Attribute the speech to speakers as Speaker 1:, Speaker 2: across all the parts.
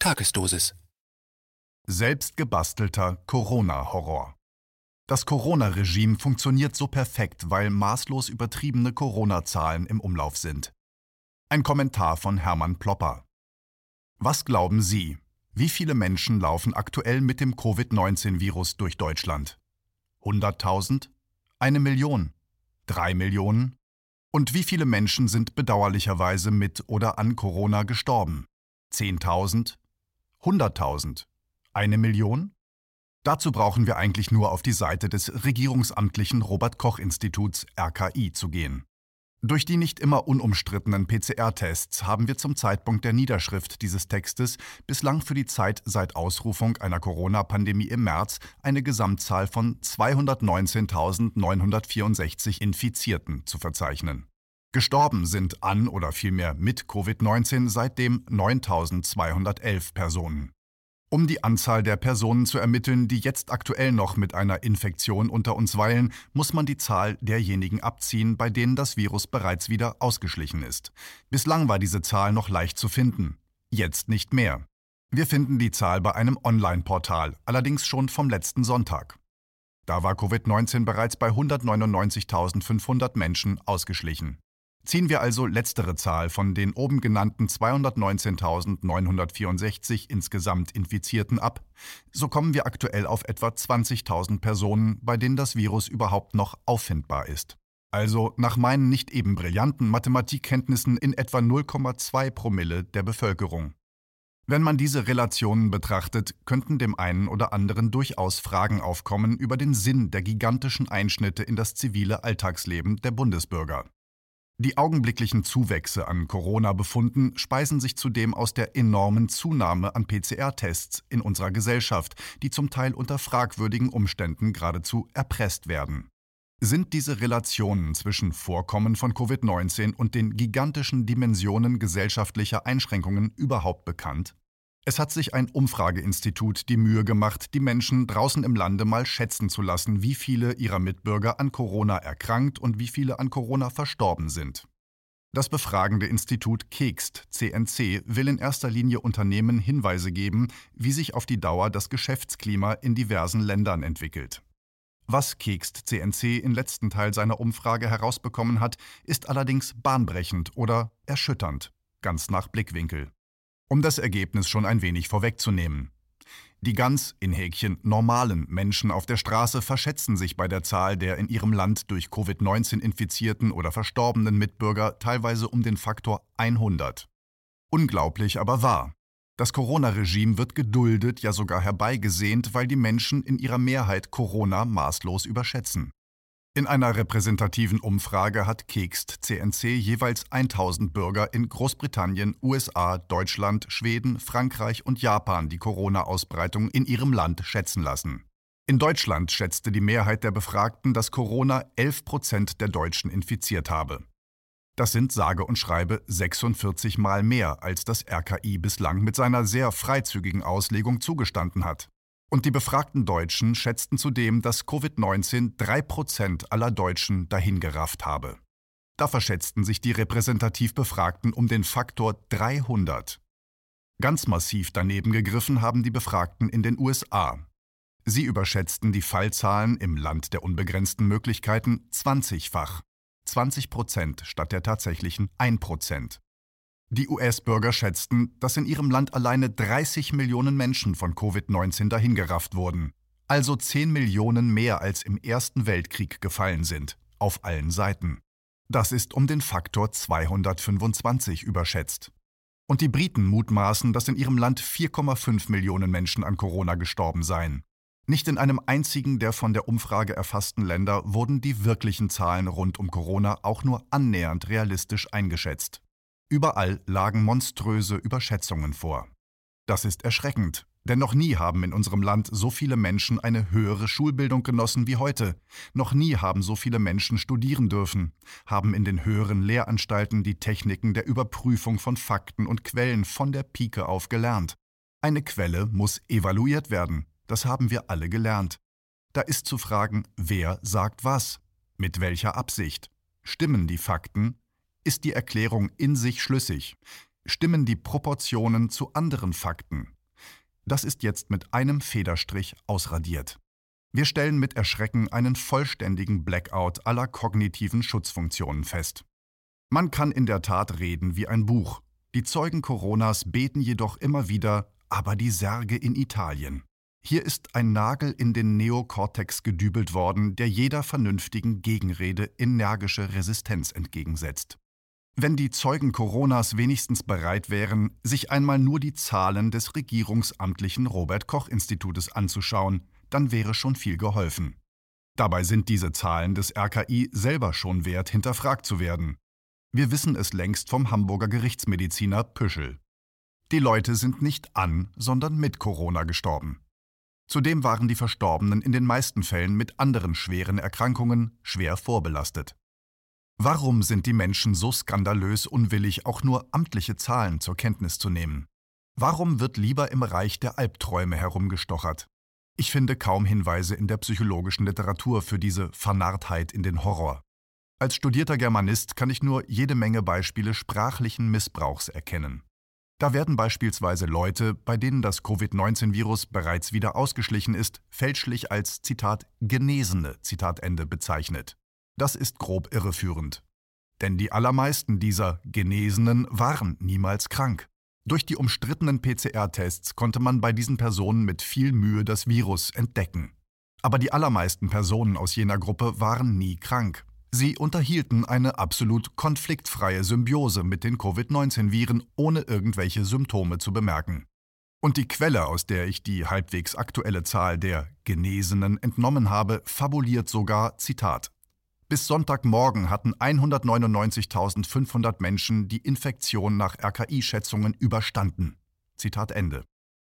Speaker 1: Tagesdosis.
Speaker 2: Selbstgebastelter Corona-Horror. Das Corona-Regime funktioniert so perfekt, weil maßlos übertriebene Corona-Zahlen im Umlauf sind. Ein Kommentar von Hermann Plopper. Was glauben Sie? Wie viele Menschen laufen aktuell mit dem Covid-19-Virus durch Deutschland? 100.000? Eine Million? Drei Millionen? Und wie viele Menschen sind bedauerlicherweise mit oder an Corona gestorben? 10.000? 100.000? Eine Million? Dazu brauchen wir eigentlich nur auf die Seite des regierungsamtlichen Robert Koch Instituts RKI zu gehen. Durch die nicht immer unumstrittenen PCR-Tests haben wir zum Zeitpunkt der Niederschrift dieses Textes bislang für die Zeit seit Ausrufung einer Corona-Pandemie im März eine Gesamtzahl von 219.964 Infizierten zu verzeichnen. Gestorben sind an oder vielmehr mit Covid-19 seitdem 9.211 Personen. Um die Anzahl der Personen zu ermitteln, die jetzt aktuell noch mit einer Infektion unter uns weilen, muss man die Zahl derjenigen abziehen, bei denen das Virus bereits wieder ausgeschlichen ist. Bislang war diese Zahl noch leicht zu finden, jetzt nicht mehr. Wir finden die Zahl bei einem Online-Portal, allerdings schon vom letzten Sonntag. Da war Covid-19 bereits bei 199.500 Menschen ausgeschlichen. Ziehen wir also letztere Zahl von den oben genannten 219.964 insgesamt Infizierten ab, so kommen wir aktuell auf etwa 20.000 Personen, bei denen das Virus überhaupt noch auffindbar ist. Also nach meinen nicht eben brillanten Mathematikkenntnissen in etwa 0,2 Promille der Bevölkerung. Wenn man diese Relationen betrachtet, könnten dem einen oder anderen durchaus Fragen aufkommen über den Sinn der gigantischen Einschnitte in das zivile Alltagsleben der Bundesbürger. Die augenblicklichen Zuwächse an Corona-Befunden speisen sich zudem aus der enormen Zunahme an PCR-Tests in unserer Gesellschaft, die zum Teil unter fragwürdigen Umständen geradezu erpresst werden. Sind diese Relationen zwischen Vorkommen von Covid-19 und den gigantischen Dimensionen gesellschaftlicher Einschränkungen überhaupt bekannt? Es hat sich ein Umfrageinstitut die Mühe gemacht, die Menschen draußen im Lande mal schätzen zu lassen, wie viele ihrer Mitbürger an Corona erkrankt und wie viele an Corona verstorben sind. Das befragende Institut Kekst CNC will in erster Linie Unternehmen Hinweise geben, wie sich auf die Dauer das Geschäftsklima in diversen Ländern entwickelt. Was Kekst CNC im letzten Teil seiner Umfrage herausbekommen hat, ist allerdings bahnbrechend oder erschütternd, ganz nach Blickwinkel. Um das Ergebnis schon ein wenig vorwegzunehmen. Die ganz, in Häkchen, normalen Menschen auf der Straße verschätzen sich bei der Zahl der in ihrem Land durch Covid-19 infizierten oder verstorbenen Mitbürger teilweise um den Faktor 100. Unglaublich, aber wahr. Das Corona-Regime wird geduldet, ja sogar herbeigesehnt, weil die Menschen in ihrer Mehrheit Corona maßlos überschätzen. In einer repräsentativen Umfrage hat Kekst CNC jeweils 1000 Bürger in Großbritannien, USA, Deutschland, Schweden, Frankreich und Japan die Corona-Ausbreitung in ihrem Land schätzen lassen. In Deutschland schätzte die Mehrheit der Befragten, dass Corona 11 Prozent der Deutschen infiziert habe. Das sind sage und schreibe 46 Mal mehr, als das RKI bislang mit seiner sehr freizügigen Auslegung zugestanden hat. Und die befragten Deutschen schätzten zudem, dass Covid-19 drei Prozent aller Deutschen dahingerafft habe. Da verschätzten sich die repräsentativ Befragten um den Faktor 300. Ganz massiv daneben gegriffen haben die Befragten in den USA. Sie überschätzten die Fallzahlen im Land der unbegrenzten Möglichkeiten 20-fach, 20 Prozent statt der tatsächlichen 1 Prozent. Die US-Bürger schätzten, dass in ihrem Land alleine 30 Millionen Menschen von Covid-19 dahingerafft wurden, also 10 Millionen mehr als im Ersten Weltkrieg gefallen sind, auf allen Seiten. Das ist um den Faktor 225 überschätzt. Und die Briten mutmaßen, dass in ihrem Land 4,5 Millionen Menschen an Corona gestorben seien. Nicht in einem einzigen der von der Umfrage erfassten Länder wurden die wirklichen Zahlen rund um Corona auch nur annähernd realistisch eingeschätzt. Überall lagen monströse Überschätzungen vor. Das ist erschreckend, denn noch nie haben in unserem Land so viele Menschen eine höhere Schulbildung genossen wie heute. Noch nie haben so viele Menschen studieren dürfen, haben in den höheren Lehranstalten die Techniken der Überprüfung von Fakten und Quellen von der Pike auf gelernt. Eine Quelle muss evaluiert werden, das haben wir alle gelernt. Da ist zu fragen, wer sagt was, mit welcher Absicht. Stimmen die Fakten ist die Erklärung in sich schlüssig? stimmen die Proportionen zu anderen Fakten. Das ist jetzt mit einem Federstrich ausradiert. Wir stellen mit Erschrecken einen vollständigen Blackout aller kognitiven Schutzfunktionen fest. Man kann in der Tat reden wie ein Buch. Die Zeugen Coronas beten jedoch immer wieder, aber die Särge in Italien. Hier ist ein Nagel in den Neokortex gedübelt worden, der jeder vernünftigen Gegenrede energische Resistenz entgegensetzt. Wenn die Zeugen Coronas wenigstens bereit wären, sich einmal nur die Zahlen des regierungsamtlichen Robert Koch Institutes anzuschauen, dann wäre schon viel geholfen. Dabei sind diese Zahlen des RKI selber schon wert, hinterfragt zu werden. Wir wissen es längst vom Hamburger Gerichtsmediziner Püschel. Die Leute sind nicht an, sondern mit Corona gestorben. Zudem waren die Verstorbenen in den meisten Fällen mit anderen schweren Erkrankungen schwer vorbelastet. Warum sind die Menschen so skandalös unwillig, auch nur amtliche Zahlen zur Kenntnis zu nehmen? Warum wird lieber im Reich der Albträume herumgestochert? Ich finde kaum Hinweise in der psychologischen Literatur für diese Vernarrtheit in den Horror. Als studierter Germanist kann ich nur jede Menge Beispiele sprachlichen Missbrauchs erkennen. Da werden beispielsweise Leute, bei denen das Covid-19-Virus bereits wieder ausgeschlichen ist, fälschlich als Zitat Genesene Zitat bezeichnet. Das ist grob irreführend. Denn die allermeisten dieser Genesenen waren niemals krank. Durch die umstrittenen PCR-Tests konnte man bei diesen Personen mit viel Mühe das Virus entdecken. Aber die allermeisten Personen aus jener Gruppe waren nie krank. Sie unterhielten eine absolut konfliktfreie Symbiose mit den Covid-19-Viren, ohne irgendwelche Symptome zu bemerken. Und die Quelle, aus der ich die halbwegs aktuelle Zahl der Genesenen entnommen habe, fabuliert sogar, Zitat, bis Sonntagmorgen hatten 199.500 Menschen die Infektion nach RKI-Schätzungen überstanden. Zitat Ende.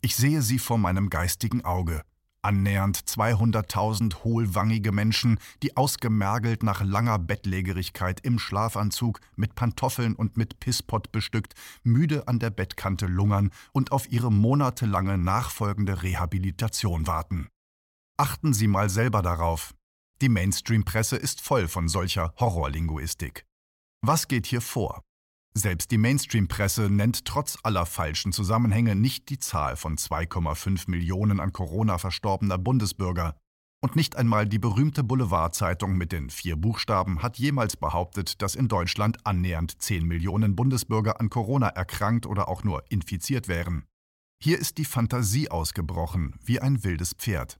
Speaker 2: Ich sehe sie vor meinem geistigen Auge. Annähernd 200.000 hohlwangige Menschen, die ausgemergelt nach langer Bettlägerigkeit im Schlafanzug, mit Pantoffeln und mit Pisspott bestückt, müde an der Bettkante lungern und auf ihre monatelange nachfolgende Rehabilitation warten. Achten Sie mal selber darauf, die Mainstream-Presse ist voll von solcher Horrorlinguistik. Was geht hier vor? Selbst die Mainstream-Presse nennt trotz aller falschen Zusammenhänge nicht die Zahl von 2,5 Millionen an Corona verstorbener Bundesbürger. Und nicht einmal die berühmte Boulevardzeitung mit den vier Buchstaben hat jemals behauptet, dass in Deutschland annähernd 10 Millionen Bundesbürger an Corona erkrankt oder auch nur infiziert wären. Hier ist die Fantasie ausgebrochen, wie ein wildes Pferd.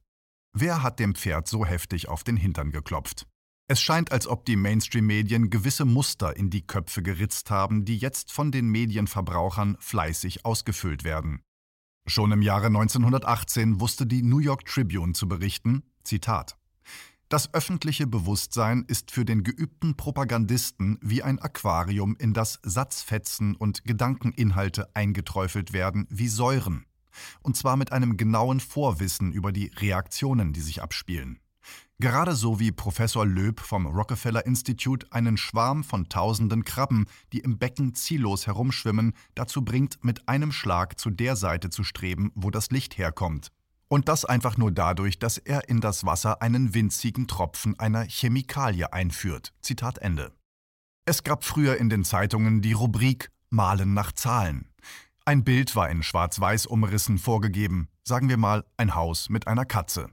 Speaker 2: Wer hat dem Pferd so heftig auf den Hintern geklopft? Es scheint, als ob die Mainstream-Medien gewisse Muster in die Köpfe geritzt haben, die jetzt von den Medienverbrauchern fleißig ausgefüllt werden. Schon im Jahre 1918 wusste die New York Tribune zu berichten, Zitat, Das öffentliche Bewusstsein ist für den geübten Propagandisten wie ein Aquarium, in das Satzfetzen und Gedankeninhalte eingeträufelt werden wie Säuren und zwar mit einem genauen Vorwissen über die Reaktionen, die sich abspielen. Gerade so wie Professor Löb vom Rockefeller Institute einen Schwarm von tausenden Krabben, die im Becken ziellos herumschwimmen, dazu bringt, mit einem Schlag zu der Seite zu streben, wo das Licht herkommt. Und das einfach nur dadurch, dass er in das Wasser einen winzigen Tropfen einer Chemikalie einführt. Zitat Ende. Es gab früher in den Zeitungen die Rubrik Malen nach Zahlen. Ein Bild war in schwarz-weiß umrissen vorgegeben, sagen wir mal ein Haus mit einer Katze.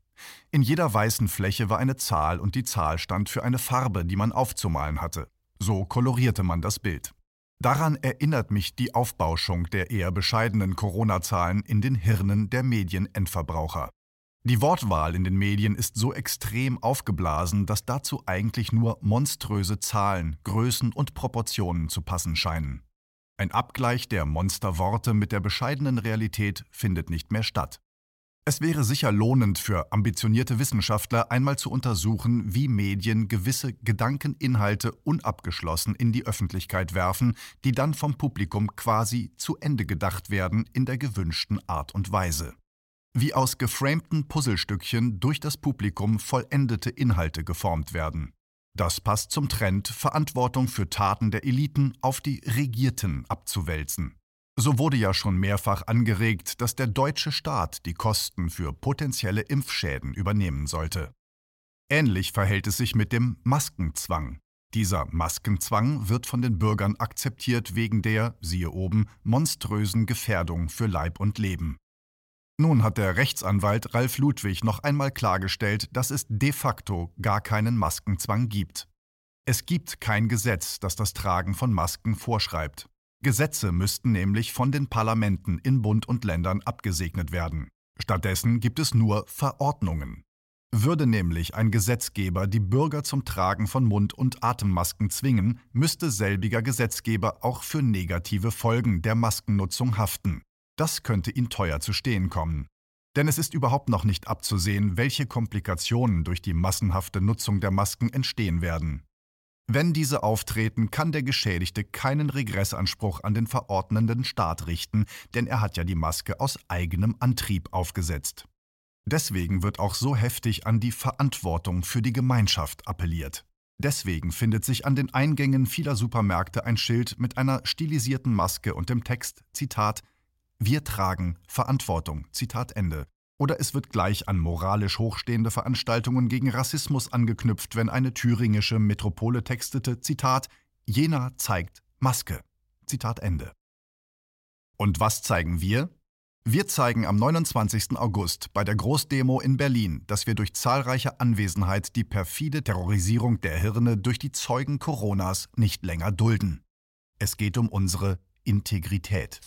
Speaker 2: In jeder weißen Fläche war eine Zahl und die Zahl stand für eine Farbe, die man aufzumalen hatte. So kolorierte man das Bild. Daran erinnert mich die Aufbauschung der eher bescheidenen Corona-Zahlen in den Hirnen der Medienendverbraucher. Die Wortwahl in den Medien ist so extrem aufgeblasen, dass dazu eigentlich nur monströse Zahlen, Größen und Proportionen zu passen scheinen. Ein Abgleich der Monsterworte mit der bescheidenen Realität findet nicht mehr statt. Es wäre sicher lohnend für ambitionierte Wissenschaftler einmal zu untersuchen, wie Medien gewisse Gedankeninhalte unabgeschlossen in die Öffentlichkeit werfen, die dann vom Publikum quasi zu Ende gedacht werden in der gewünschten Art und Weise. Wie aus geframten Puzzlestückchen durch das Publikum vollendete Inhalte geformt werden. Das passt zum Trend, Verantwortung für Taten der Eliten auf die Regierten abzuwälzen. So wurde ja schon mehrfach angeregt, dass der deutsche Staat die Kosten für potenzielle Impfschäden übernehmen sollte. Ähnlich verhält es sich mit dem Maskenzwang. Dieser Maskenzwang wird von den Bürgern akzeptiert wegen der, siehe oben, monströsen Gefährdung für Leib und Leben. Nun hat der Rechtsanwalt Ralf Ludwig noch einmal klargestellt, dass es de facto gar keinen Maskenzwang gibt. Es gibt kein Gesetz, das das Tragen von Masken vorschreibt. Gesetze müssten nämlich von den Parlamenten in Bund und Ländern abgesegnet werden. Stattdessen gibt es nur Verordnungen. Würde nämlich ein Gesetzgeber die Bürger zum Tragen von Mund- und Atemmasken zwingen, müsste selbiger Gesetzgeber auch für negative Folgen der Maskennutzung haften. Das könnte ihn teuer zu stehen kommen. Denn es ist überhaupt noch nicht abzusehen, welche Komplikationen durch die massenhafte Nutzung der Masken entstehen werden. Wenn diese auftreten, kann der Geschädigte keinen Regressanspruch an den verordnenden Staat richten, denn er hat ja die Maske aus eigenem Antrieb aufgesetzt. Deswegen wird auch so heftig an die Verantwortung für die Gemeinschaft appelliert. Deswegen findet sich an den Eingängen vieler Supermärkte ein Schild mit einer stilisierten Maske und dem Text Zitat Wir tragen Verantwortung. Zitat Ende. Oder es wird gleich an moralisch hochstehende Veranstaltungen gegen Rassismus angeknüpft, wenn eine thüringische Metropole textete Zitat Jena zeigt Maske. Zitat Ende. Und was zeigen wir? Wir zeigen am 29. August bei der Großdemo in Berlin, dass wir durch zahlreiche Anwesenheit die perfide Terrorisierung der Hirne durch die Zeugen Coronas nicht länger dulden. Es geht um unsere Integrität.